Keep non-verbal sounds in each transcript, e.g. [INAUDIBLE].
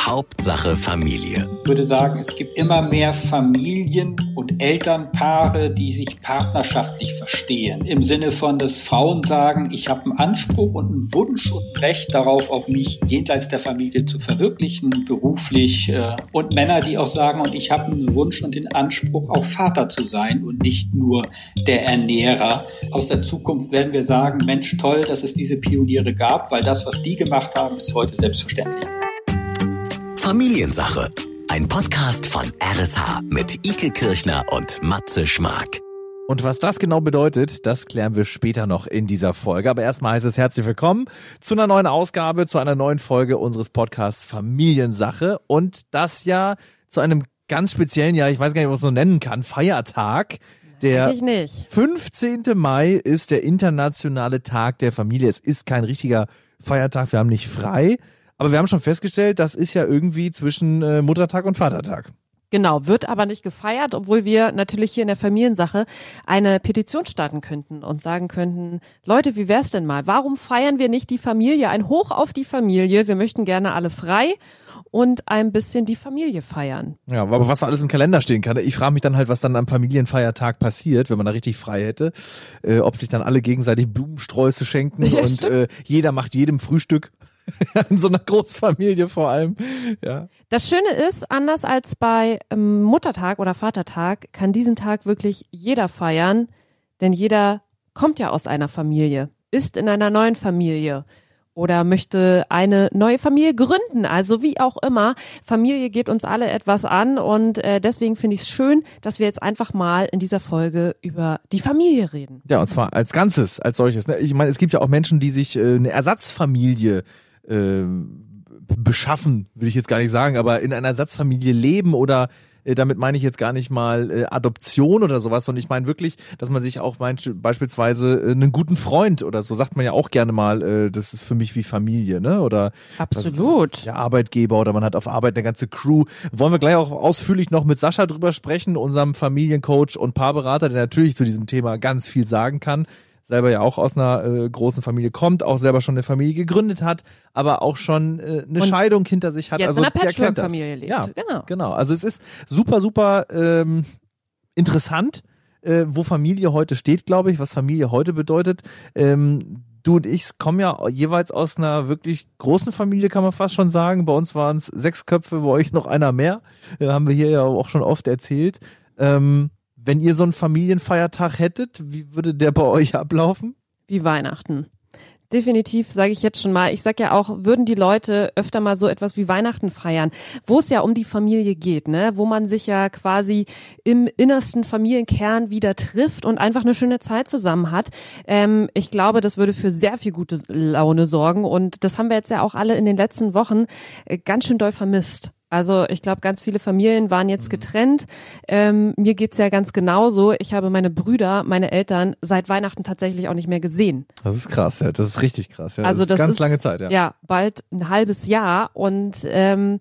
Hauptsache Familie. Ich würde sagen, es gibt immer mehr Familien und Elternpaare, die sich partnerschaftlich verstehen. Im Sinne von, dass Frauen sagen, ich habe einen Anspruch und einen Wunsch und ein Recht darauf, auch mich jenseits der Familie zu verwirklichen, beruflich. Äh, und Männer, die auch sagen, und ich habe einen Wunsch und den Anspruch, auch Vater zu sein und nicht nur der Ernährer. Aus der Zukunft werden wir sagen, Mensch, toll, dass es diese Pioniere gab, weil das, was die gemacht haben, ist heute selbstverständlich. Familiensache. Ein Podcast von RSH mit Ike Kirchner und Matze Schmark. Und was das genau bedeutet, das klären wir später noch in dieser Folge. Aber erstmal heißt es herzlich willkommen zu einer neuen Ausgabe, zu einer neuen Folge unseres Podcasts Familiensache. Und das ja zu einem ganz speziellen, ja, ich weiß gar nicht, was man so nennen kann, Feiertag. Der 15. Mai ist der internationale Tag der Familie. Es ist kein richtiger Feiertag, wir haben nicht frei. Aber wir haben schon festgestellt, das ist ja irgendwie zwischen äh, Muttertag und Vatertag. Genau, wird aber nicht gefeiert, obwohl wir natürlich hier in der Familiensache eine Petition starten könnten und sagen könnten, Leute, wie wär's denn mal? Warum feiern wir nicht die Familie? Ein Hoch auf die Familie. Wir möchten gerne alle frei und ein bisschen die Familie feiern. Ja, aber was alles im Kalender stehen kann. Ich frage mich dann halt, was dann am Familienfeiertag passiert, wenn man da richtig frei hätte. Äh, ob sich dann alle gegenseitig Blumensträuße schenken ja, und äh, jeder macht jedem Frühstück. [LAUGHS] in so einer Großfamilie vor allem. Ja. Das Schöne ist, anders als bei ähm, Muttertag oder Vatertag, kann diesen Tag wirklich jeder feiern, denn jeder kommt ja aus einer Familie, ist in einer neuen Familie oder möchte eine neue Familie gründen. Also wie auch immer, Familie geht uns alle etwas an und äh, deswegen finde ich es schön, dass wir jetzt einfach mal in dieser Folge über die Familie reden. Ja, und zwar als Ganzes, als solches. Ne? Ich meine, es gibt ja auch Menschen, die sich äh, eine Ersatzfamilie äh, beschaffen, will ich jetzt gar nicht sagen, aber in einer Ersatzfamilie leben oder äh, damit meine ich jetzt gar nicht mal äh, Adoption oder sowas, sondern ich meine wirklich, dass man sich auch meint, beispielsweise äh, einen guten Freund oder so sagt man ja auch gerne mal, äh, das ist für mich wie Familie, ne? Oder absolut was, der Arbeitgeber oder man hat auf Arbeit eine ganze Crew. Wollen wir gleich auch ausführlich noch mit Sascha drüber sprechen, unserem Familiencoach und Paarberater, der natürlich zu diesem Thema ganz viel sagen kann selber ja auch aus einer äh, großen Familie kommt, auch selber schon eine Familie gegründet hat, aber auch schon äh, eine Und Scheidung hinter sich hat. Jetzt also in einer Patchwork-Familie lebt. Ja, genau. genau. Also es ist super, super ähm, interessant, äh, wo Familie heute steht, glaube ich, was Familie heute bedeutet. Ähm, du und ich kommen ja jeweils aus einer wirklich großen Familie, kann man fast schon sagen. Bei uns waren es sechs Köpfe, bei euch noch einer mehr. Äh, haben wir hier ja auch schon oft erzählt. Ähm, wenn ihr so einen Familienfeiertag hättet, wie würde der bei euch ablaufen? Wie Weihnachten. Definitiv, sage ich jetzt schon mal. Ich sag ja auch, würden die Leute öfter mal so etwas wie Weihnachten feiern, wo es ja um die Familie geht, ne? Wo man sich ja quasi im innersten Familienkern wieder trifft und einfach eine schöne Zeit zusammen hat. Ähm, ich glaube, das würde für sehr viel gute Laune sorgen und das haben wir jetzt ja auch alle in den letzten Wochen äh, ganz schön doll vermisst. Also ich glaube, ganz viele Familien waren jetzt mhm. getrennt. Ähm, mir geht's ja ganz genauso. Ich habe meine Brüder, meine Eltern seit Weihnachten tatsächlich auch nicht mehr gesehen. Das ist krass, ja. Das ist richtig krass. Ja. Also das, das ist ganz ist, lange Zeit, ja. Ja, bald ein halbes Jahr. Und ähm,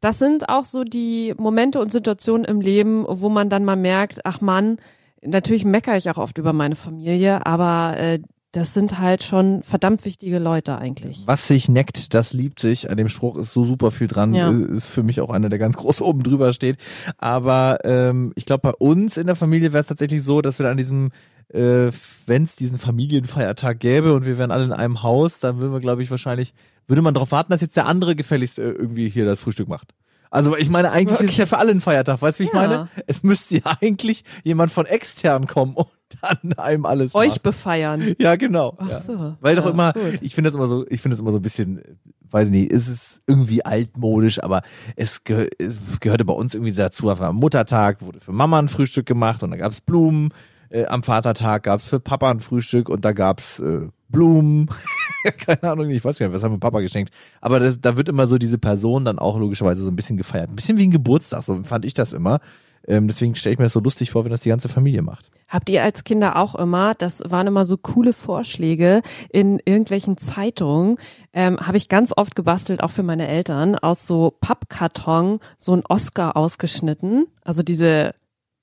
das sind auch so die Momente und Situationen im Leben, wo man dann mal merkt, ach Mann, natürlich meckere ich auch oft über meine Familie, aber äh, das sind halt schon verdammt wichtige Leute eigentlich. Was sich neckt, das liebt sich. An dem Spruch ist so super viel dran. Ja. Ist für mich auch einer, der ganz groß [LAUGHS] oben drüber steht. Aber ähm, ich glaube, bei uns in der Familie wäre es tatsächlich so, dass wir an diesem äh, wenn es diesen Familienfeiertag gäbe und wir wären alle in einem Haus, dann würden wir, glaube ich, wahrscheinlich, würde man darauf warten, dass jetzt der andere gefälligst äh, irgendwie hier das Frühstück macht. Also ich meine, eigentlich okay. ist es ja für alle ein Feiertag, weißt du, wie ich ja. meine? Es müsste ja [LAUGHS] eigentlich jemand von extern kommen und dann einem alles euch macht. befeiern. Ja, genau. Ach so. Ja. Weil ja, doch immer, gut. ich finde das immer so, ich finde das immer so ein bisschen, weiß ich nicht, ist es irgendwie altmodisch, aber es, geh es gehörte bei uns irgendwie dazu, einfach am Muttertag wurde für Mama ein Frühstück gemacht und da gab's Blumen. Äh, am Vatertag gab's für Papa ein Frühstück und da gab's äh, Blumen. [LAUGHS] Keine Ahnung, ich weiß gar nicht, was haben wir Papa geschenkt. Aber das, da wird immer so diese Person dann auch logischerweise so ein bisschen gefeiert. Ein bisschen wie ein Geburtstag, so fand ich das immer. Ähm, deswegen stelle ich mir das so lustig vor, wenn das die ganze Familie macht. Habt ihr als Kinder auch immer, das waren immer so coole Vorschläge in irgendwelchen Zeitungen, ähm, habe ich ganz oft gebastelt, auch für meine Eltern, aus so Pappkarton so ein Oscar ausgeschnitten. Also diese,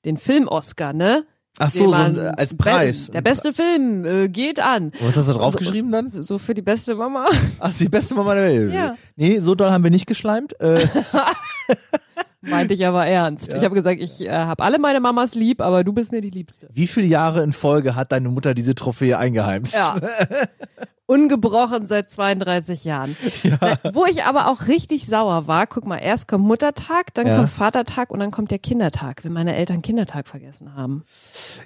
den Film-Oscar, ne? Ach so, so ein, als Preis. Der beste Film äh, geht an. Was hast du draufgeschrieben dann? So, so für die beste Mama. Ach, die beste Mama der Welt. Ja. Nee, so doll haben wir nicht geschleimt. Äh, [LAUGHS] Meinte ich aber ernst. Ja. Ich habe gesagt, ich äh, habe alle meine Mamas lieb, aber du bist mir die Liebste. wie viele Jahre in Folge hat deine Mutter diese Trophäe eingeheimst? Ja. Ungebrochen seit 32 Jahren. Na, wo ich aber auch richtig sauer war, guck mal, erst kommt Muttertag, dann Ja. kommt Vatertag und dann kommt der Kindertag, wenn meine Eltern Kindertag vergessen haben.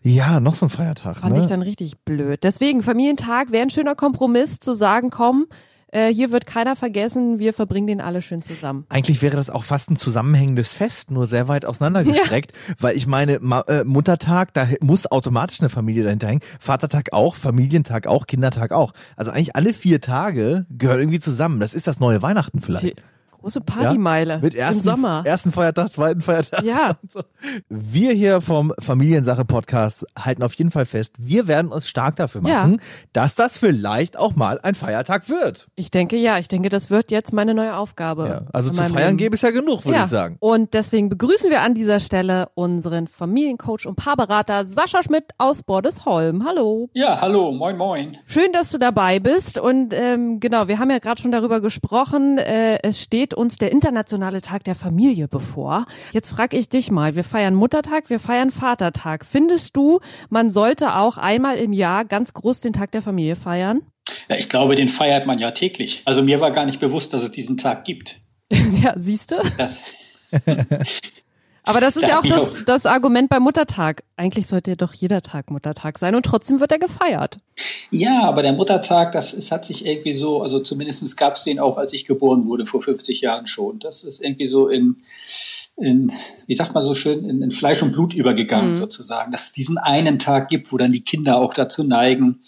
Ja, noch so ein Feiertag. Fand ne? ich dann richtig blöd. Deswegen, Familientag wäre ein schöner Kompromiss zu sagen, komm, äh, hier wird keiner vergessen, wir verbringen den alle schön zusammen. Eigentlich wäre das auch fast ein zusammenhängendes Fest, nur sehr weit auseinandergestreckt, weil ich meine, Ma äh, Muttertag, da muss automatisch eine Familie dahinter hängen, Vatertag auch, Familientag auch, Kindertag auch. Also eigentlich alle vier Tage gehören irgendwie zusammen. Das ist das neue Weihnachten vielleicht. Die große Partymeile Mit ersten, im Sommer. ersten Feiertag, zweiten Feiertag. Ja. und [LAUGHS] So. Wir hier vom Familiensache-Podcast halten auf jeden Fall fest, wir werden uns stark dafür Ja. machen, dass das vielleicht auch mal ein Feiertag wird. Ich denke ja, ich denke, das wird jetzt meine neue Aufgabe. Ja. Also zu feiern Leben. gäbe es ja genug, würde ja. ich sagen. Und deswegen begrüßen wir an dieser Stelle unseren Familiencoach und Paarberater Sascha Schmidt aus Bordesholm. Hallo. Ja, hallo, moin, moin. Schön, dass du dabei bist. Und ähm, genau, wir haben ja gerade schon darüber gesprochen. Äh, es steht uns der internationale Tag der Familie bevor. Jetzt frage ich dich mal, wir feiern Muttertag, wir feiern Vatertag. Findest du, man sollte auch einmal im Jahr ganz groß den Tag der Familie feiern? Ja, ich glaube, den feiert man ja täglich. Also mir war gar nicht bewusst, dass es diesen Tag gibt. [LAUGHS] ja, siehst du? Das, [LAUGHS] [LAUGHS] Aber das ist Ja, ja auch das, das Argument beim Muttertag. Eigentlich sollte ja doch jeder Tag Muttertag sein und trotzdem wird er gefeiert. ja, aber der Muttertag, das ist, hat sich irgendwie so, also zumindest gab es den auch, als ich geboren wurde, vor 50 Jahren schon. Das ist irgendwie so in, in wie sagt man so schön, in, in Fleisch und Blut übergegangen sozusagen. Dass es diesen einen Tag gibt, wo dann die Kinder auch dazu neigen,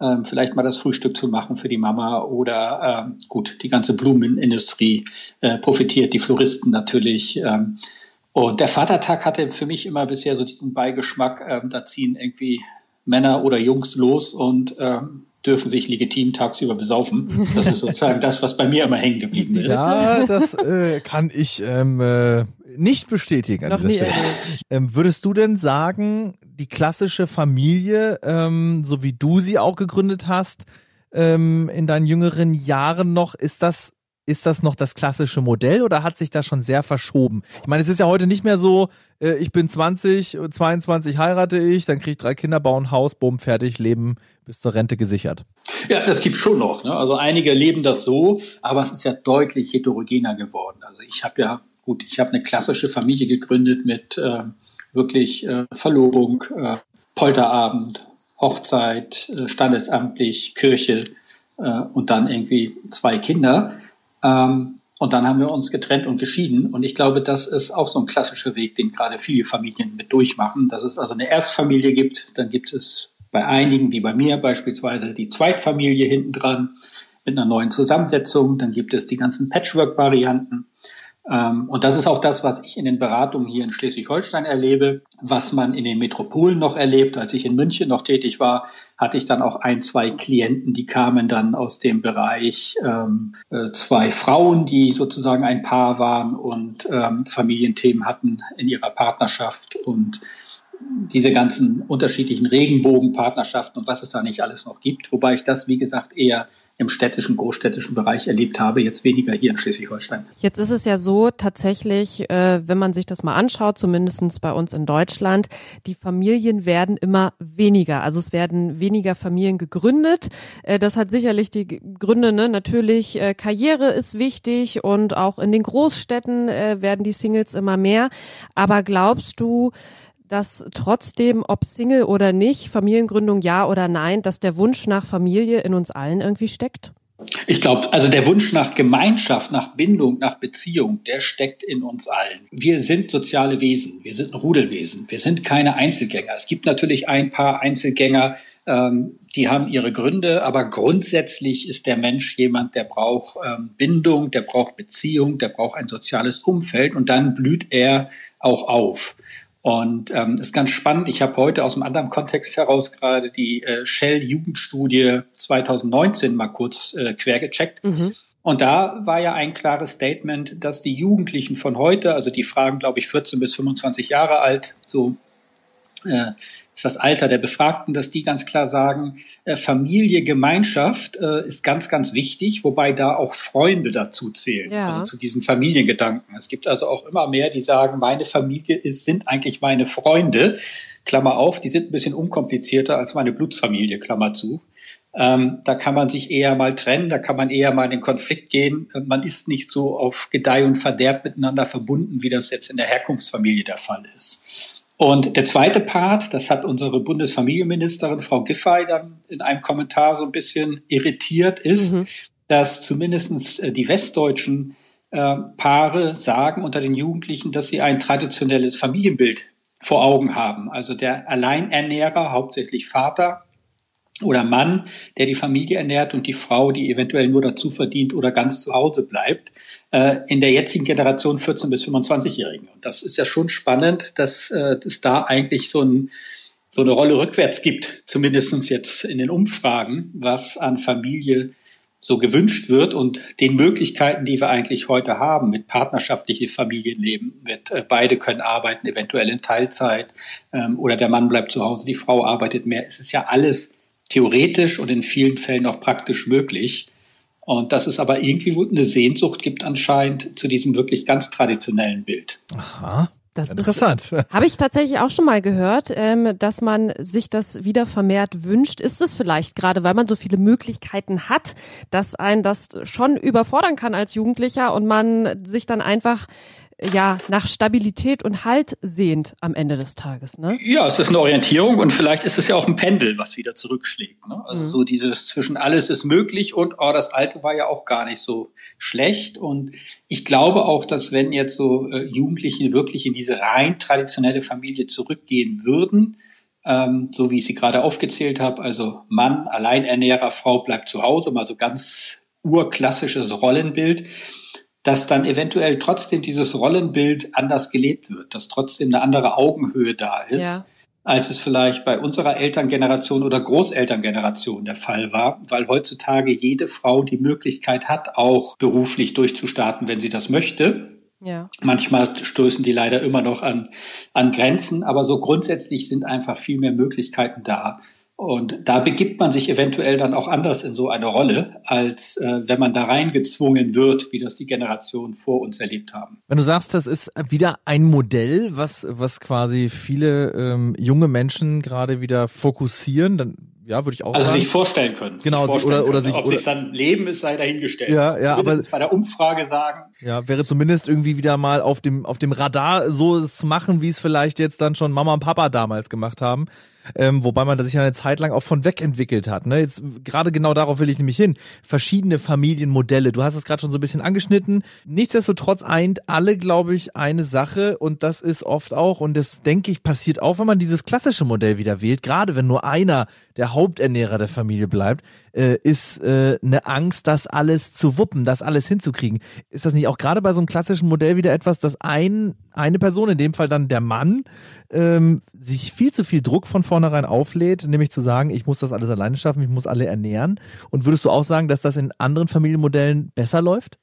ähm, vielleicht mal das Frühstück zu machen für die Mama oder ähm, gut, die ganze Blumenindustrie äh, profitiert, die Floristen natürlich. Ähm, und der Vatertag hatte für mich immer bisher so diesen Beigeschmack, ähm, da ziehen irgendwie Männer oder Jungs los und ähm, dürfen sich legitim tagsüber besaufen. Das ist sozusagen das, was bei mir immer hängen geblieben ist. Ja, das äh, kann ich ähm, äh, nicht bestätigen an Noch dieser nie. Ähm, würdest du denn sagen, die klassische Familie, ähm, so wie du sie auch gegründet hast, ähm, in deinen jüngeren Jahren noch, ist das ist das noch das klassische Modell oder hat sich das schon sehr verschoben? Ich meine, es ist ja heute nicht mehr so, äh, ich bin 20, 22 heirate ich, dann kriege ich drei Kinder, baue ein Haus, bumm, fertig, Leben bis zur Rente gesichert. Ja, das gibt's schon noch. Ne? Also einige leben das so, aber es ist ja deutlich heterogener geworden. Also ich habe ja, gut, ich habe eine klassische Familie gegründet mit äh, wirklich äh, Verlobung, äh, Polterabend, Hochzeit, äh, standesamtlich, Kirche äh, und dann irgendwie zwei Kinder. Ähm, und dann haben wir uns getrennt und geschieden. Und ich glaube, das ist auch so ein klassischer Weg, den gerade viele Familien mit durchmachen, dass es also eine Erstfamilie gibt, dann gibt es bei einigen, wie bei mir beispielsweise, die Zweitfamilie hinten dran mit einer neuen Zusammensetzung. Dann gibt es die ganzen Patchwork-Varianten. Ähm, und das ist auch das, was ich in den Beratungen hier in Schleswig-Holstein erlebe, was man in den Metropolen noch erlebt. Als ich in München noch tätig war, hatte ich dann auch ein, zwei Klienten, die kamen dann aus dem Bereich ähm, äh, zwei Frauen, die sozusagen ein Paar waren und ähm, Familienthemen hatten in ihrer Partnerschaft und diese ganzen unterschiedlichen Regenbogenpartnerschaften und was es da nicht alles noch gibt. Wobei ich das, wie gesagt, eher im städtischen, großstädtischen Bereich erlebt habe, jetzt weniger hier in Schleswig-Holstein. Jetzt ist es ja so tatsächlich, äh, wenn man sich das mal anschaut, zumindestens bei uns in Deutschland, die Familien werden immer weniger. Also es werden weniger Familien gegründet. Äh, das hat sicherlich die Gründe, ne? natürlich äh, Karriere ist wichtig und auch in den Großstädten werden die Singles immer mehr. Aber glaubst du, dass trotzdem, ob Single oder nicht, Familiengründung ja oder nein, dass der Wunsch nach Familie in uns allen irgendwie steckt? Ich glaube, also der Wunsch nach Gemeinschaft, nach Bindung, nach Beziehung, der steckt in uns allen. Wir sind soziale Wesen, wir sind Rudelwesen, wir sind keine Einzelgänger. Es gibt natürlich ein paar Einzelgänger, ähm, die haben ihre Gründe, aber grundsätzlich ist der Mensch jemand, der braucht ähm, Bindung, der braucht Beziehung, der braucht ein soziales Umfeld und dann blüht er auch auf. Und ähm, ist ganz spannend. Ich habe heute aus einem anderen Kontext heraus gerade die äh, Shell-Jugendstudie 2019 mal kurz äh, quer gecheckt. Und da war ja ein klares Statement, dass die Jugendlichen von heute, also die fragen, glaube ich, 14 bis 25 Jahre alt, so äh, ist das Alter der Befragten, dass die ganz klar sagen, äh, Familie, Gemeinschaft äh, ist ganz, ganz wichtig, wobei da auch Freunde dazu zählen, ja. also zu diesem Familiengedanken. Es gibt also auch immer mehr, die sagen, meine Familie ist, sind eigentlich meine Freunde. Klammer auf, die sind ein bisschen unkomplizierter als meine Blutsfamilie, Klammer zu. Ähm, da kann man sich eher mal trennen, da kann man eher mal in den Konflikt gehen. Man ist nicht so auf Gedeih und Verderb miteinander verbunden, wie das jetzt in der Herkunftsfamilie der Fall ist. Und der zweite Part, das hat unsere Bundesfamilienministerin Frau Giffey dann in einem Kommentar so ein bisschen irritiert, ist, mhm. dass zumindestens äh, die westdeutschen äh, Paare sagen unter den Jugendlichen, dass sie ein traditionelles Familienbild vor Augen haben. Also der Alleinernährer, hauptsächlich Vater, oder Mann, der die Familie ernährt und die Frau, die eventuell nur dazu verdient oder ganz zu Hause bleibt, äh, in der jetzigen Generation 14 bis 25-Jährigen. Und das ist ja schon spannend, dass äh, es da eigentlich so, ein, so eine Rolle rückwärts gibt, zumindestens jetzt in den Umfragen, was an Familie so gewünscht wird und den Möglichkeiten, die wir eigentlich heute haben, mit partnerschaftlichem Familienleben, mit äh, beide können arbeiten, eventuell in Teilzeit ähm, oder der Mann bleibt zu Hause, die Frau arbeitet mehr. Es ist ja alles theoretisch und in vielen Fällen auch praktisch möglich. Und dass es aber irgendwie eine Sehnsucht gibt anscheinend zu diesem wirklich ganz traditionellen Bild. Aha. Das Interessant. [LAUGHS] Habe ich tatsächlich auch schon mal gehört, ähm, dass man sich das wieder vermehrt wünscht. Ist es vielleicht gerade, weil man so viele Möglichkeiten hat, dass ein das schon überfordern kann als Jugendlicher und man sich dann einfach ja nach Stabilität und Halt sehnt am Ende des Tages. Ne? Ja, es ist eine Orientierung und vielleicht ist es ja auch ein Pendel, was wieder zurückschlägt. Ne? Also mhm. so dieses zwischen alles ist möglich und oh, das Alte war ja auch gar nicht so schlecht. Und ich glaube auch, dass wenn jetzt so äh, Jugendliche wirklich in diese rein traditionelle Familie zurückgehen würden, ähm, so wie ich sie gerade aufgezählt habe, also Mann, Alleinernährer, Frau bleibt zu Hause, mal so ganz urklassisches Rollenbild, dass dann eventuell trotzdem dieses Rollenbild anders gelebt wird, dass trotzdem eine andere Augenhöhe da ist, ja. als es vielleicht bei unserer Elterngeneration oder Großelterngeneration der Fall war, weil heutzutage jede Frau die Möglichkeit hat, auch beruflich durchzustarten, wenn sie das möchte. Ja. Manchmal stößen die leider immer noch an, an Grenzen, aber so grundsätzlich sind einfach viel mehr Möglichkeiten da. Und da begibt man sich eventuell dann auch anders in so eine Rolle, als äh, wenn man da reingezwungen wird, wie das die Generationen vor uns erlebt haben. Wenn du sagst, das ist wieder ein Modell, was, was quasi viele ähm, junge Menschen gerade wieder fokussieren, dann ja, würde ich auch also sagen. Also sich vorstellen können. Genau, sich vorstellen oder, oder sich, Ob oder, sich dann leben ist, sei dahingestellt. Ja, ja, aber bei der Umfrage sagen. Ja, wäre zumindest irgendwie wieder mal auf dem, auf dem Radar so es zu machen, wie es vielleicht jetzt dann schon Mama und Papa damals gemacht haben ähm, wobei man sich eine Zeit lang auch von weg entwickelt hat. Ne? Jetzt gerade genau darauf will ich nämlich hin. Verschiedene Familienmodelle. Du hast es gerade schon so ein bisschen angeschnitten. Nichtsdestotrotz eint alle, glaube ich, eine Sache und das ist oft auch und das denke ich passiert auch, wenn man dieses klassische Modell wieder wählt. Gerade wenn nur einer der Haupternährer der Familie bleibt, äh, ist äh, eine Angst, das alles zu wuppen, das alles hinzukriegen. Ist das nicht auch gerade bei so einem klassischen Modell wieder etwas, dass ein eine Person, in dem Fall dann der Mann, ähm, sich viel zu viel Druck von vornherein auflädt, nämlich zu sagen, ich muss das alles alleine schaffen, ich muss alle ernähren. Und würdest du auch sagen, dass das in anderen Familienmodellen besser läuft?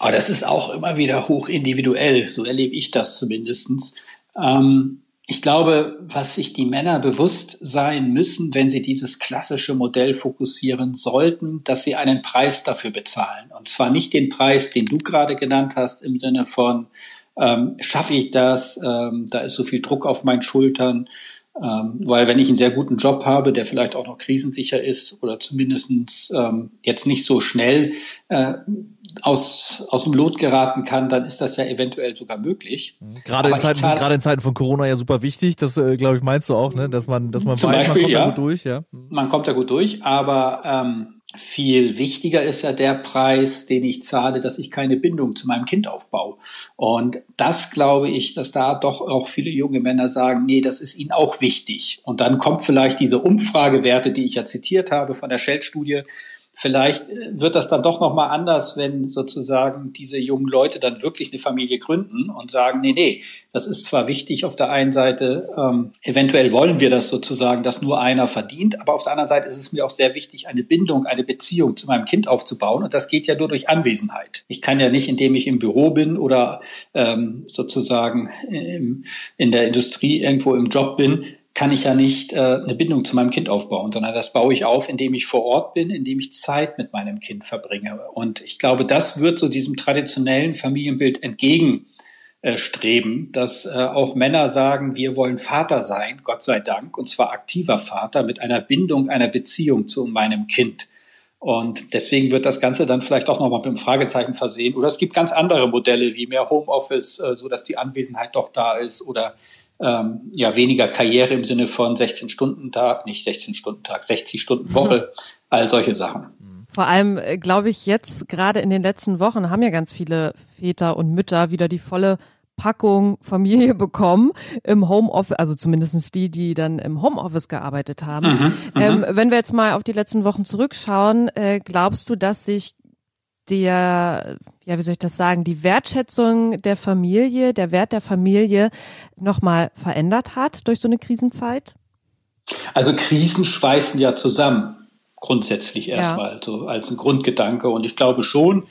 Aber das ist auch immer wieder hoch individuell. So erlebe ich das zumindestens. Ähm, ich glaube, was sich die Männer bewusst sein müssen, wenn sie dieses klassische Modell fokussieren sollten, dass sie einen Preis dafür bezahlen. Und zwar nicht den Preis, den du gerade genannt hast, im Sinne von ähm, schaffe ich das, ähm, da ist so viel Druck auf meinen Schultern. Ähm, weil wenn ich einen sehr guten Job habe, der vielleicht auch noch krisensicher ist oder zumindestens ähm, jetzt nicht so schnell äh, aus, aus dem Lot geraten kann, dann ist das ja eventuell sogar möglich. Mhm. Gerade, in Zeiten, zahle, gerade in Zeiten von Corona ja super wichtig, das äh, glaube ich meinst du auch, ne? dass man, dass man weiß, Beispiel, man kommt ja, da gut durch. Ja. Man kommt da gut durch, aber ähm, viel wichtiger ist ja der Preis, den ich zahle, dass ich keine Bindung zu meinem Kind aufbaue. Und das glaube ich, dass da doch auch viele junge Männer sagen, nee, das ist ihnen auch wichtig. Und dann kommt vielleicht diese Umfragewerte, die ich ja zitiert habe von der Shell-Studie, Vielleicht äh, wird das dann doch nochmal anders, wenn sozusagen diese jungen Leute dann wirklich eine Familie gründen und sagen, nee, nee, das ist zwar wichtig auf der einen Seite, ähm, eventuell wollen wir das sozusagen, dass nur einer verdient, aber auf der anderen Seite ist es mir auch sehr wichtig, eine Bindung, eine Beziehung zu meinem Kind aufzubauen und das geht ja nur durch Anwesenheit. Ich kann ja nicht, indem ich im Büro bin oder ähm, sozusagen im, in der Industrie irgendwo im Job bin, kann ich ja nicht äh, eine Bindung zu meinem Kind aufbauen, sondern das baue ich auf, indem ich vor Ort bin, indem ich Zeit mit meinem Kind verbringe. Und ich glaube, das wird so diesem traditionellen Familienbild entgegenstreben, dass äh, auch Männer sagen, wir wollen Vater sein, Gott sei Dank, und zwar aktiver Vater mit einer Bindung, einer Beziehung zu meinem Kind. Und deswegen wird das Ganze dann vielleicht auch nochmal mit einem Fragezeichen versehen. Oder es gibt ganz andere Modelle wie mehr Homeoffice, äh, so dass die Anwesenheit doch da ist oder ähm, ja weniger Karriere im Sinne von 16 Stunden Tag, nicht 16 Stunden Tag, 60 Stunden Woche, mhm. all solche Sachen. Vor allem äh, glaube ich jetzt gerade in den letzten Wochen haben ja ganz viele Väter und Mütter wieder die volle Packung Familie [LAUGHS] bekommen im Homeoffice, also zumindestens die, die dann im Homeoffice gearbeitet haben. Mhm, mhm, ähm, wenn wir jetzt mal auf die letzten Wochen zurückschauen, äh, glaubst du, dass sich der, ja, wie soll ich das sagen, die Wertschätzung der Familie, der Wert der Familie nochmal verändert hat durch so eine Krisenzeit? Also Krisen schweißen ja zusammen, grundsätzlich erstmal, ja. so als ein Grundgedanke. Und ich glaube schon,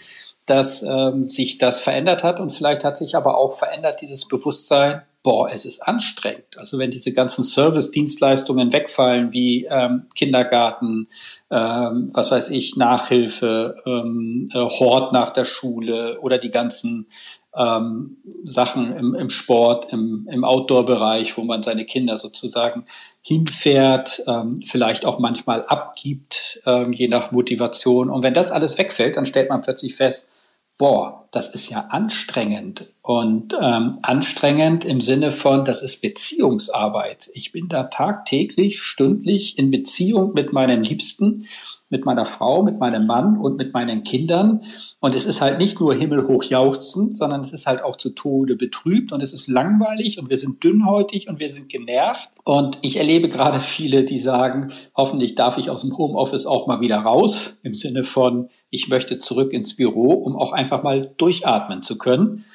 dass ähm, sich das verändert hat und vielleicht hat sich aber auch verändert dieses Bewusstsein, boah, es ist anstrengend. Also wenn diese ganzen Service-Dienstleistungen wegfallen, wie ähm, Kindergarten, ähm, was weiß ich, Nachhilfe, ähm, äh, Hort nach der Schule oder die ganzen ähm, Sachen im, im Sport, im, im Outdoor-Bereich, wo man seine Kinder sozusagen hinfährt, ähm, vielleicht auch manchmal abgibt, ähm, je nach Motivation. Und wenn das alles wegfällt, dann stellt man plötzlich fest, boah, das ist ja anstrengend. Und ähm, anstrengend im Sinne von, das ist Beziehungsarbeit. Ich bin da tagtäglich, stündlich in Beziehung mit meinen Liebsten mit meiner Frau, mit meinem Mann und mit meinen Kindern. Und es ist halt nicht nur himmelhoch jauchzend, sondern es ist halt auch zu Tode betrübt und es ist langweilig und wir sind dünnhäutig und wir sind genervt. Und ich erlebe gerade viele, die sagen, hoffentlich darf ich aus dem Homeoffice auch mal wieder raus, im Sinne von, ich möchte zurück ins Büro, um auch einfach mal durchatmen zu können.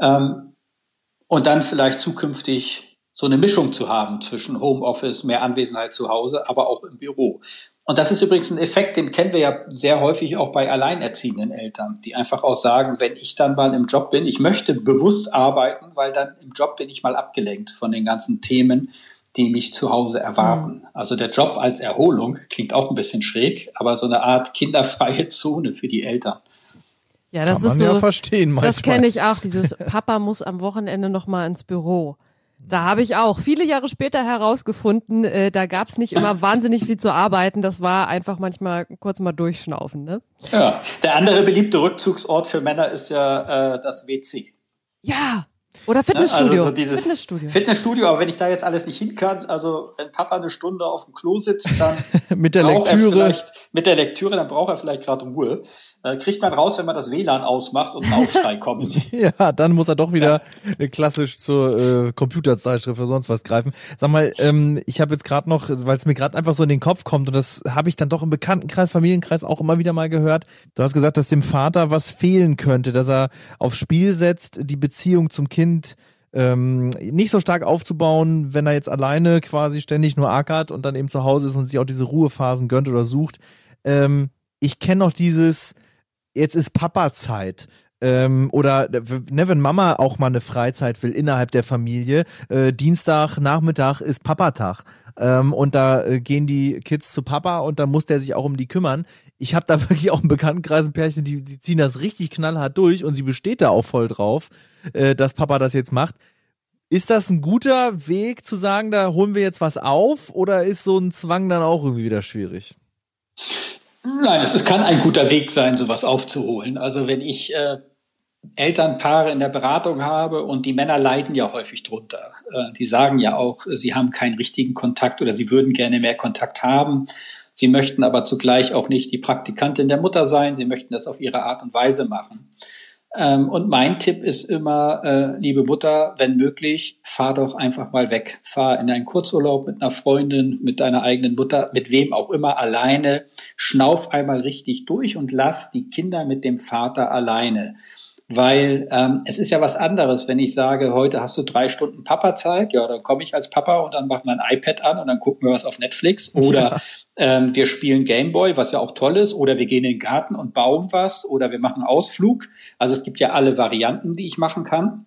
Ähm, und dann vielleicht zukünftig so eine Mischung zu haben zwischen Homeoffice, mehr Anwesenheit zu Hause, aber auch im Büro. Und das ist übrigens ein Effekt, den kennen wir ja sehr häufig auch bei alleinerziehenden Eltern, die einfach auch sagen, wenn ich dann mal im Job bin, ich möchte bewusst arbeiten, weil dann im Job bin ich mal abgelenkt von den ganzen Themen, die mich zu Hause erwarten. Mhm. Also der Job als Erholung klingt auch ein bisschen schräg, aber so eine Art kinderfreie [LAUGHS] Zone für die Eltern. Ja, das Kann ist so. Ja verstehen manchmal. Das kenne ich auch. Dieses [LAUGHS] Papa muss am Wochenende noch mal ins Büro. Da habe ich auch viele Jahre später herausgefunden, äh, da gab es nicht immer [LAUGHS] wahnsinnig viel zu arbeiten. Das war einfach manchmal kurz mal durchschnaufen. Ne? Ja, der andere beliebte Rückzugsort für Männer ist ja äh, das WC. Ja, oder Fitnessstudio. Also so dieses Fitnessstudio. Fitnessstudio, aber wenn ich da jetzt alles nicht hin kann, also wenn Papa eine Stunde auf dem Klo sitzt, dann [LAUGHS] mit der Lektüre. mit der Lektüre, dann braucht er vielleicht gerade Ruhe. Äh, kriegt man raus, wenn man das WLAN ausmacht und ein Aufschrei [LAUGHS] kommt. ja, dann muss er doch wieder ja. klassisch zur äh, Computerzeitschrift oder sonst was greifen. Sag mal, ähm, ich habe jetzt gerade noch, weil es mir gerade einfach so in den Kopf kommt und das habe ich dann doch im Bekanntenkreis, Familienkreis auch immer wieder mal gehört. Du hast gesagt, dass dem Vater was fehlen könnte, dass er aufs Spiel setzt, die Beziehung zum Kind ähm, nicht so stark aufzubauen, wenn er jetzt alleine quasi ständig nur ackert und dann eben zu Hause ist und sich auch diese Ruhephasen gönnt oder sucht. Ähm, ich kenne noch dieses, jetzt ist Papa-Zeit. Ähm, oder ne, wenn Mama auch mal eine Freizeit will innerhalb der Familie, äh, Dienstag, Nachmittag ist Papatag. Ähm, und da äh, gehen die Kids zu Papa und dann muss der sich auch um die kümmern. Ich habe da [LAUGHS] wirklich auch einen Bekanntenkreis ein Pärchen, die, die ziehen das richtig knallhart durch und sie besteht da auch voll drauf, äh, dass Papa das jetzt macht. Ist das ein guter Weg zu sagen, da holen wir jetzt was auf oder ist so ein Zwang dann auch irgendwie wieder schwierig? Nein, es kann ein guter Weg sein, sowas aufzuholen. Also wenn ich äh, Elternpaare in der Beratung habe und die Männer leiden ja häufig drunter. Äh, die sagen ja auch, sie haben keinen richtigen Kontakt oder sie würden gerne mehr Kontakt haben. Sie möchten aber zugleich auch nicht die Praktikantin der Mutter sein. Sie möchten das auf ihre Art und Weise machen. Ähm, und mein Tipp ist immer, äh, liebe Mutter, wenn möglich, fahr doch einfach mal weg. Fahr in einen Kurzurlaub mit einer Freundin, mit deiner eigenen Mutter, mit wem auch immer, alleine. Schnauf einmal richtig durch und lass die Kinder mit dem Vater alleine. Weil ähm, es ist ja was anderes, wenn ich sage, heute hast du drei Stunden Papa-Zeit, ja, dann komme ich als Papa und dann machen wir ein iPad an und dann gucken wir was auf Netflix. Oder ja. ähm, wir spielen Gameboy, was ja auch toll ist, oder wir gehen in den Garten und bauen was, oder wir machen Ausflug. Also es gibt ja alle Varianten, die ich machen kann.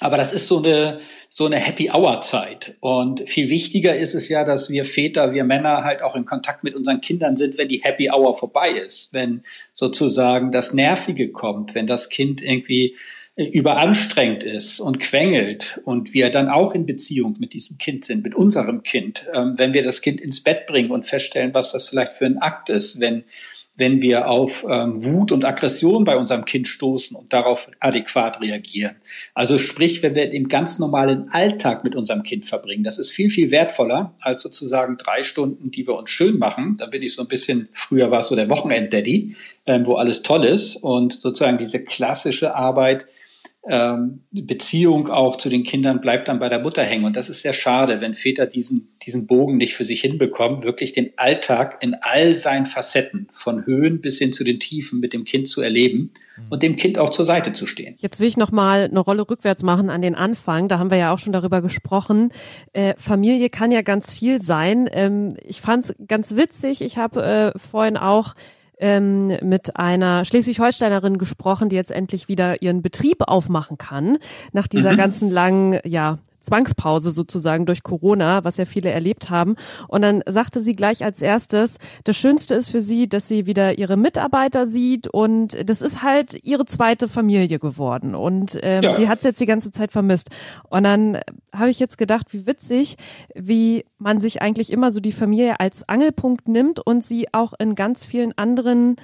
Aber das ist so eine, so eine Happy Hour Zeit. Und viel wichtiger ist es ja, dass wir Väter, wir Männer halt auch in Kontakt mit unseren Kindern sind, wenn die Happy Hour vorbei ist. Wenn sozusagen das Nervige kommt, wenn das Kind irgendwie überanstrengt ist und quengelt und wir dann auch in Beziehung mit diesem Kind sind, mit unserem Kind, ähm, wenn wir das Kind ins Bett bringen und feststellen, was das vielleicht für ein Akt ist, wenn wenn wir auf ähm, Wut und Aggression bei unserem Kind stoßen und darauf adäquat reagieren. Also sprich, wenn wir den ganz normalen Alltag mit unserem Kind verbringen, das ist viel, viel wertvoller als sozusagen drei Stunden, die wir uns schön machen. Da bin ich so ein bisschen, früher war es so der Wochenend-Daddy, ähm, wo alles toll ist und sozusagen diese klassische Arbeit, ähm, Beziehung auch zu den Kindern bleibt dann bei der Mutter hängen. Und das ist sehr schade, wenn Väter diesen, diesen Bogen nicht für sich hinbekommen, wirklich den Alltag in all seinen Facetten, von Höhen bis hin zu den Tiefen mit dem Kind zu erleben mhm. und dem Kind auch zur Seite zu stehen. Jetzt will ich nochmal eine Rolle rückwärts machen an den Anfang. Da haben wir ja auch schon darüber gesprochen. Äh, Familie kann ja ganz viel sein. Ähm, ich fand es ganz witzig. Ich habe äh, vorhin auch ähm, mit einer Schleswig-Holsteinerin gesprochen, die jetzt endlich wieder ihren Betrieb aufmachen kann, nach dieser mhm. ganzen langen, ja, Zwangspause sozusagen durch Corona, was ja viele erlebt haben. Und dann sagte sie gleich als erstes, das Schönste ist für sie, dass sie wieder ihre Mitarbeiter sieht und das ist halt ihre zweite Familie geworden. Und ähm, ja. die hat sie jetzt die ganze Zeit vermisst. Und dann habe ich jetzt gedacht, wie witzig, wie man sich eigentlich immer so die Familie als Angelpunkt nimmt und sie auch in ganz vielen anderen,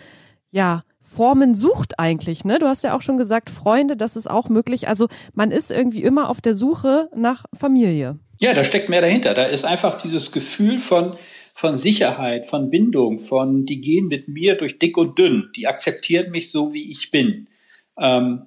ja, Formen sucht eigentlich, ne? Du hast ja auch schon gesagt, Freunde, das ist auch möglich. Also man ist irgendwie immer auf der Suche nach Familie. Ja, da steckt mehr dahinter. Da ist einfach dieses Gefühl von, von Sicherheit, von Bindung, von die gehen mit mir durch dick und dünn, die akzeptieren mich so, wie ich bin. Ähm,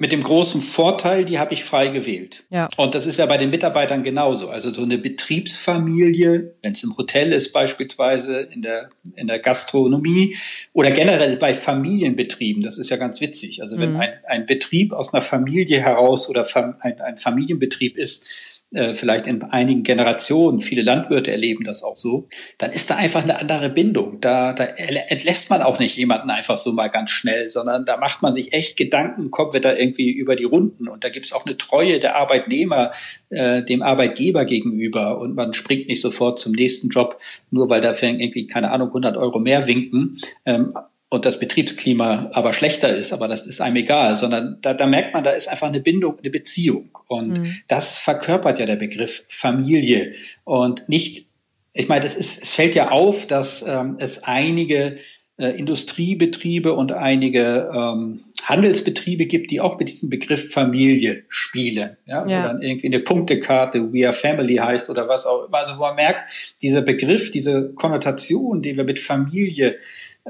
mit dem großen Vorteil, die habe ich frei gewählt. Ja. Und das ist ja bei den Mitarbeitern genauso. Also so eine Betriebsfamilie, wenn es im Hotel ist beispielsweise, in der, in der Gastronomie oder generell bei Familienbetrieben, das ist ja ganz witzig. Also wenn mhm. ein, ein Betrieb aus einer Familie heraus oder ein, ein Familienbetrieb ist, äh, vielleicht in einigen Generationen, viele Landwirte erleben das auch so, dann ist da einfach eine andere Bindung. Da, da entlässt man auch nicht jemanden einfach so mal ganz schnell, sondern da macht man sich echt Gedanken, kommt wir da irgendwie über die Runden. Und da gibt's auch eine Treue der Arbeitnehmer äh, dem Arbeitgeber gegenüber und man springt nicht sofort zum nächsten Job, nur weil da irgendwie, keine Ahnung, 100 Euro mehr winken. Ähm, und das Betriebsklima aber schlechter ist, aber das ist einem egal, sondern da, da merkt man, da ist einfach eine Bindung, eine Beziehung. Und mhm. das verkörpert ja der Begriff Familie. Und nicht, ich meine, das ist, es fällt ja auf, dass ähm, es einige äh, Industriebetriebe und einige ähm, Handelsbetriebe gibt, die auch mit diesem Begriff Familie spielen. Ja, ja. Wo dann irgendwie eine Punktekarte We are Family heißt oder was auch immer. Also wo man merkt, dieser Begriff, diese Konnotation, die wir mit Familie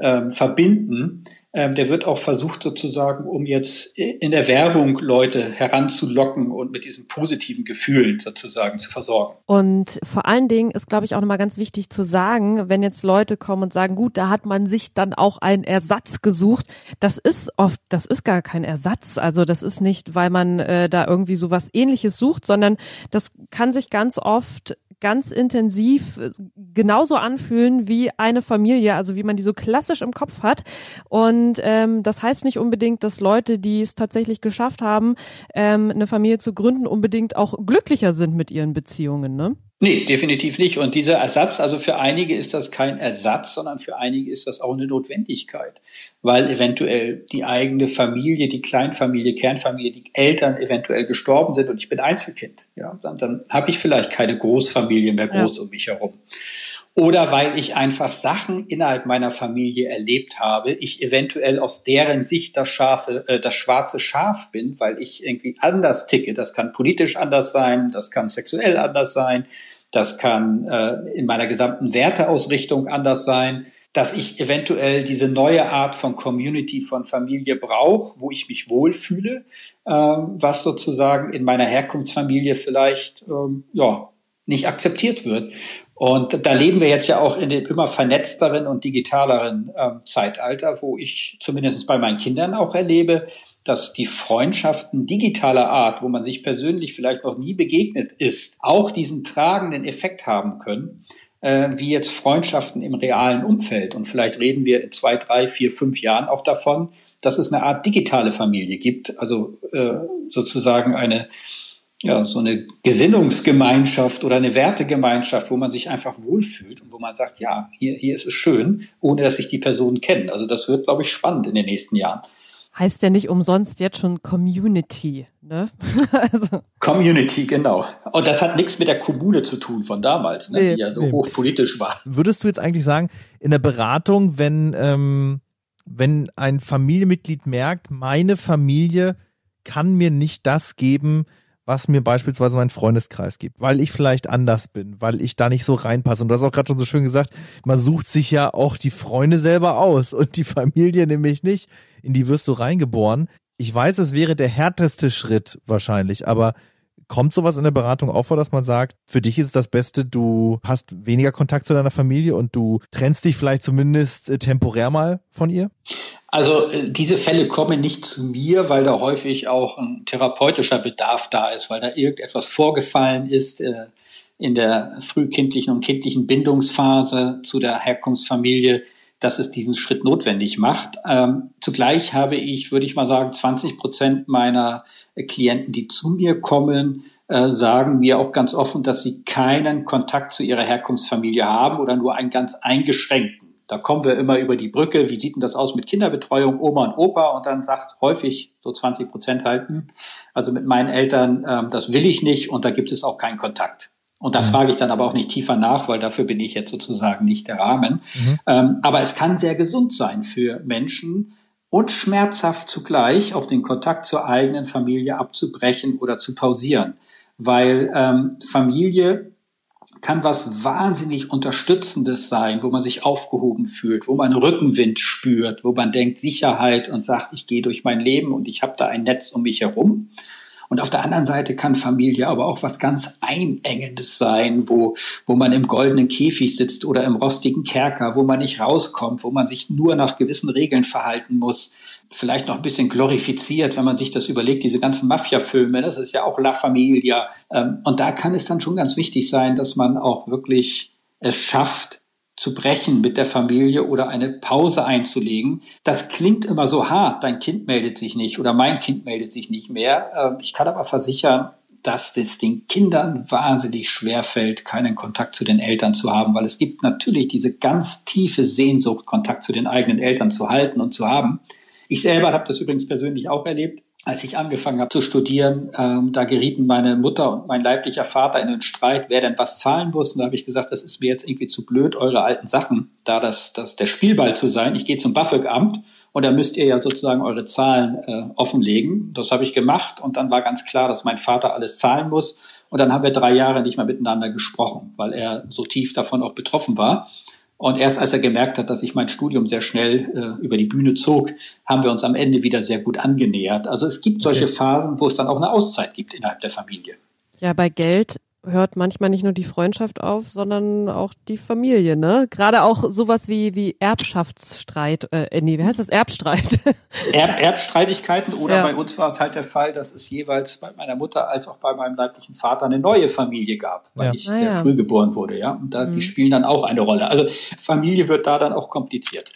ähm, verbinden, ähm, der wird auch versucht sozusagen, um jetzt in der Werbung Leute heranzulocken und mit diesen positiven Gefühlen sozusagen zu versorgen. Und vor allen Dingen ist, glaube ich, auch nochmal ganz wichtig zu sagen, wenn jetzt Leute kommen und sagen, gut, da hat man sich dann auch einen Ersatz gesucht. Das ist oft, das ist gar kein Ersatz. Also das ist nicht, weil man äh, da irgendwie sowas ähnliches sucht, sondern das kann sich ganz oft ganz intensiv äh, genauso anfühlen wie eine Familie, also wie man die so klassisch im Kopf hat. Und ähm, das heißt nicht unbedingt, dass Leute, die es tatsächlich geschafft haben, ähm, eine Familie zu gründen, unbedingt auch glücklicher sind mit ihren Beziehungen. Ne? Nee, definitiv nicht. Und dieser Ersatz, also für einige ist das kein Ersatz, sondern für einige ist das auch eine Notwendigkeit, weil eventuell die eigene Familie, die Kleinfamilie, Kernfamilie, die Eltern eventuell gestorben sind und ich bin Einzelkind. Ja, dann, dann habe ich vielleicht keine Großfamilie mehr groß ja. um mich herum. Oder weil ich einfach Sachen innerhalb meiner Familie erlebt habe, ich eventuell aus deren Sicht das scharfe, äh, das schwarze Schaf bin, weil ich irgendwie anders ticke. Das kann politisch anders sein, das kann sexuell anders sein, das kann äh, in meiner gesamten Werteausrichtung anders sein, dass ich eventuell diese neue Art von Community, von Familie brauche, wo ich mich wohlfühle, äh, was sozusagen in meiner Herkunftsfamilie vielleicht ähm, ja nicht akzeptiert wird. Und da leben wir jetzt ja auch in dem immer vernetzteren und digitaleren ähm, Zeitalter, wo ich zumindest bei meinen Kindern auch erlebe, dass die Freundschaften digitaler Art, wo man sich persönlich vielleicht noch nie begegnet ist, auch diesen tragenden Effekt haben können, äh, wie jetzt Freundschaften im realen Umfeld. Und vielleicht reden wir in zwei, drei, vier, fünf Jahren auch davon, dass es eine Art digitale Familie gibt, also äh, sozusagen eine ja, so eine Gesinnungsgemeinschaft oder eine Wertegemeinschaft, wo man sich einfach wohlfühlt und wo man sagt, ja, hier, hier ist es schön, ohne dass sich die Personen kennen. Also das wird, glaube ich, spannend in den nächsten Jahren. Heißt ja nicht umsonst jetzt schon Community, ne? [LAUGHS] also. Community, genau. Und das hat nichts mit der Kommune zu tun von damals, ne, nee, die ja so nee. hochpolitisch war. Würdest du jetzt eigentlich sagen, in der Beratung, wenn, ähm, wenn ein Familienmitglied merkt, meine Familie kann mir nicht das geben, was mir beispielsweise mein Freundeskreis gibt, weil ich vielleicht anders bin, weil ich da nicht so reinpasse. Und du hast auch gerade schon so schön gesagt, man sucht sich ja auch die Freunde selber aus und die [LAUGHS] Familie nämlich nicht. In die wirst du reingeboren. Ich weiß, es wäre der härteste Schritt wahrscheinlich, aber Kommt sowas in der Beratung auch vor, dass man sagt, für dich ist das Beste, du hast weniger Kontakt zu deiner Familie und du trennst dich vielleicht zumindest äh, temporär mal von ihr? Also äh, diese Fälle kommen nicht zu mir, weil da häufig auch ein therapeutischer Bedarf da ist, weil da irgendetwas vorgefallen ist äh, in der frühkindlichen und kindlichen Bindungsphase zu der Herkunftsfamilie, dass es diesen Schritt notwendig macht. Ähm, zugleich habe ich, würde ich mal sagen, 20 Prozent meiner Klienten, die zu mir kommen, äh, sagen mir auch ganz offen, dass sie keinen Kontakt zu ihrer Herkunftsfamilie haben oder nur einen ganz eingeschränkten. Da kommen wir immer über die Brücke. Wie sieht denn das aus mit Kinderbetreuung, Oma und Opa? Und dann sagt häufig so 20 Prozent halten, also mit meinen Eltern, ähm, das will ich nicht und da gibt es auch keinen Kontakt. Und da mhm. frage ich dann aber auch nicht tiefer nach, weil dafür bin ich jetzt sozusagen nicht der Rahmen. Mhm. Ähm, aber es kann sehr gesund sein für Menschen und schmerzhaft zugleich auch den Kontakt zur eigenen Familie abzubrechen oder zu pausieren. Weil ähm, Familie kann was wahnsinnig Unterstützendes sein, wo man sich aufgehoben fühlt, wo man Rückenwind spürt, wo man denkt Sicherheit und sagt, ich gehe durch mein Leben und ich habe da ein Netz um mich herum. Und auf der anderen Seite kann Familie aber auch was ganz Einengendes sein, wo, wo man im goldenen Käfig sitzt oder im rostigen Kerker, wo man nicht rauskommt, wo man sich nur nach gewissen Regeln verhalten muss. Vielleicht noch ein bisschen glorifiziert, wenn man sich das überlegt, diese ganzen Mafia-Filme, das ist ja auch La Familia. Ähm, und da kann es dann schon ganz wichtig sein, dass man auch wirklich es schafft, zu brechen mit der Familie oder eine Pause einzulegen. Das klingt immer so hart, dein Kind meldet sich nicht oder mein Kind meldet sich nicht mehr. Ähm, ich kann aber versichern, dass es den Kindern wahnsinnig schwer fällt, keinen Kontakt zu den Eltern zu haben, weil es gibt natürlich diese ganz tiefe Sehnsucht, Kontakt zu den eigenen Eltern zu halten und zu haben. Ich selber habe das übrigens persönlich auch erlebt als ich angefangen habe zu studieren, ähm, da gerieten meine Mutter und mein leiblicher Vater in den Streit, wer denn was zahlen muss. Und da habe ich gesagt, das ist mir jetzt irgendwie zu blöd, eure alten Sachen, da das, das der Spielball zu sein. Ich gehe zum BAföG-Amt und da müsst ihr ja sozusagen eure Zahlen äh, offenlegen. Das habe ich gemacht und dann war ganz klar, dass mein Vater alles zahlen muss. Und dann haben wir drei Jahre nicht mehr miteinander gesprochen, weil er so tief davon auch betroffen war. Und erst als er gemerkt hat, dass ich mein Studium sehr schnell äh, über die Bühne zog, haben wir uns am Ende wieder sehr gut angenähert. Also es gibt solche okay. Phasen, wo es dann auch eine Auszeit gibt innerhalb der Familie. Ja, bei Geld hört manchmal nicht nur die Freundschaft auf, sondern auch die Familie, ne? Gerade auch sowas wie, wie Erbschaftsstreit, äh, nee, wie heißt das? Erbstreit. [LAUGHS] Erb Erbstreitigkeiten oder ja. bei uns war es halt der Fall, dass es jeweils bei meiner Mutter als auch bei meinem leiblichen Vater eine neue Familie gab, weil ja. ich ah, sehr ja. früh geboren wurde, ja. Und da, mhm. die spielen dann auch eine Rolle. Also Familie wird da dann auch kompliziert.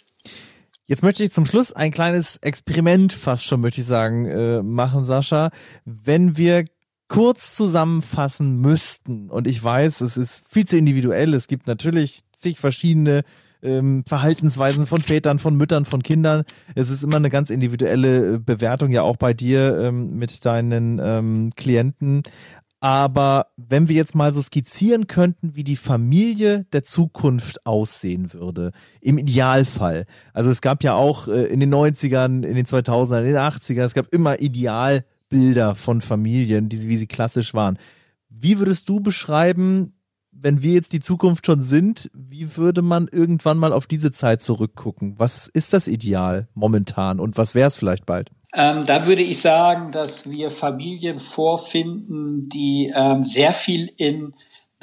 Jetzt möchte ich zum Schluss ein kleines Experiment fast schon, möchte ich sagen, äh, machen, Sascha. Wenn wir kurz zusammenfassen müssten, und ich weiß, es ist viel zu individuell, es gibt natürlich zig verschiedene ähm, Verhaltensweisen von Vätern, von Müttern, von Kindern. Es ist immer eine ganz individuelle äh, Bewertung, ja auch bei dir ähm, mit deinen ähm, Klienten. Aber wenn wir jetzt mal so skizzieren könnten, wie die Familie der Zukunft aussehen würde, im Idealfall. Also es gab ja auch äh, in den 90ern, in den 2000ern, in den 80ern, es gab immer Ideal Bilder von Familien, die, wie sie klassisch waren. Wie würdest du beschreiben, wenn wir jetzt die Zukunft schon sind, wie würde man irgendwann mal auf diese Zeit zurückgucken? Was ist das Ideal momentan und was wäre es vielleicht bald? Ähm, da würde ich sagen, dass wir Familien vorfinden, die ähm, sehr viel in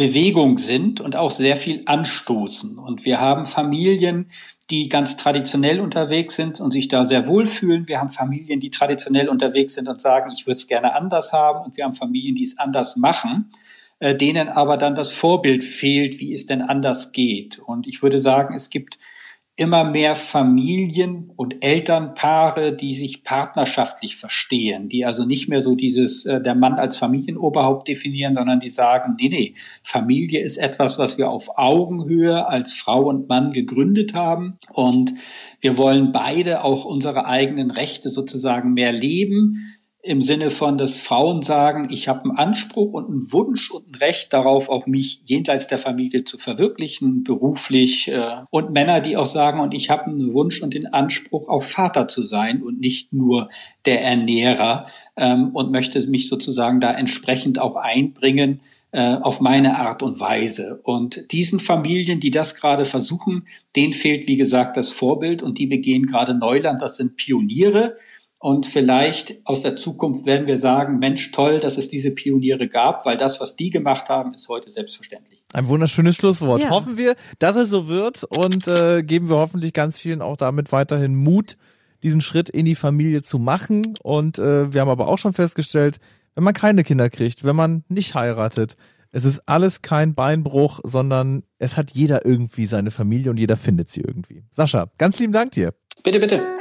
Bewegung sind und auch sehr viel anstoßen. Und wir haben Familien, die ganz traditionell unterwegs sind und sich da sehr wohlfühlen. Wir haben Familien, die traditionell unterwegs sind und sagen, ich würde es gerne anders haben. Und wir haben Familien, die es anders machen. äh, denen aber dann das Vorbild fehlt, wie es denn anders geht. Und ich würde sagen, es gibt immer mehr Familien und Elternpaare, die sich partnerschaftlich verstehen, die also nicht mehr so dieses äh, der Mann als Familienoberhaupt definieren, sondern die sagen, nee, nee, Familie ist etwas, was wir auf Augenhöhe als Frau und Mann gegründet haben. Und wir wollen beide auch unsere eigenen Rechte sozusagen mehr leben im Sinne von, dass Frauen sagen, ich habe einen Anspruch und einen Wunsch und ein Recht darauf, auch mich jenseits der Familie zu verwirklichen, beruflich. Äh, und Männer, die auch sagen, und ich habe einen Wunsch und den Anspruch, auch Vater zu sein und nicht nur der Ernährer ähm, und möchte mich sozusagen da entsprechend auch einbringen äh, auf meine Art und Weise. Und diesen Familien, die das gerade versuchen, denen fehlt, wie gesagt, das Vorbild und die begehen gerade Neuland. Das sind Pioniere und vielleicht aus der Zukunft werden wir sagen, Mensch, toll, dass es diese Pioniere gab, weil das, was die gemacht haben, ist heute selbstverständlich. Ein wunderschönes Schlusswort. Ja. Hoffen wir, dass es so wird und äh, geben wir hoffentlich ganz vielen auch damit weiterhin Mut, diesen Schritt in die Familie zu machen. Und äh, wir haben aber auch schon festgestellt, wenn man keine Kinder kriegt, wenn man nicht heiratet, es ist alles kein Beinbruch, sondern es hat jeder irgendwie seine Familie und jeder findet sie irgendwie. Sascha, ganz lieben Dank dir. Bitte, bitte.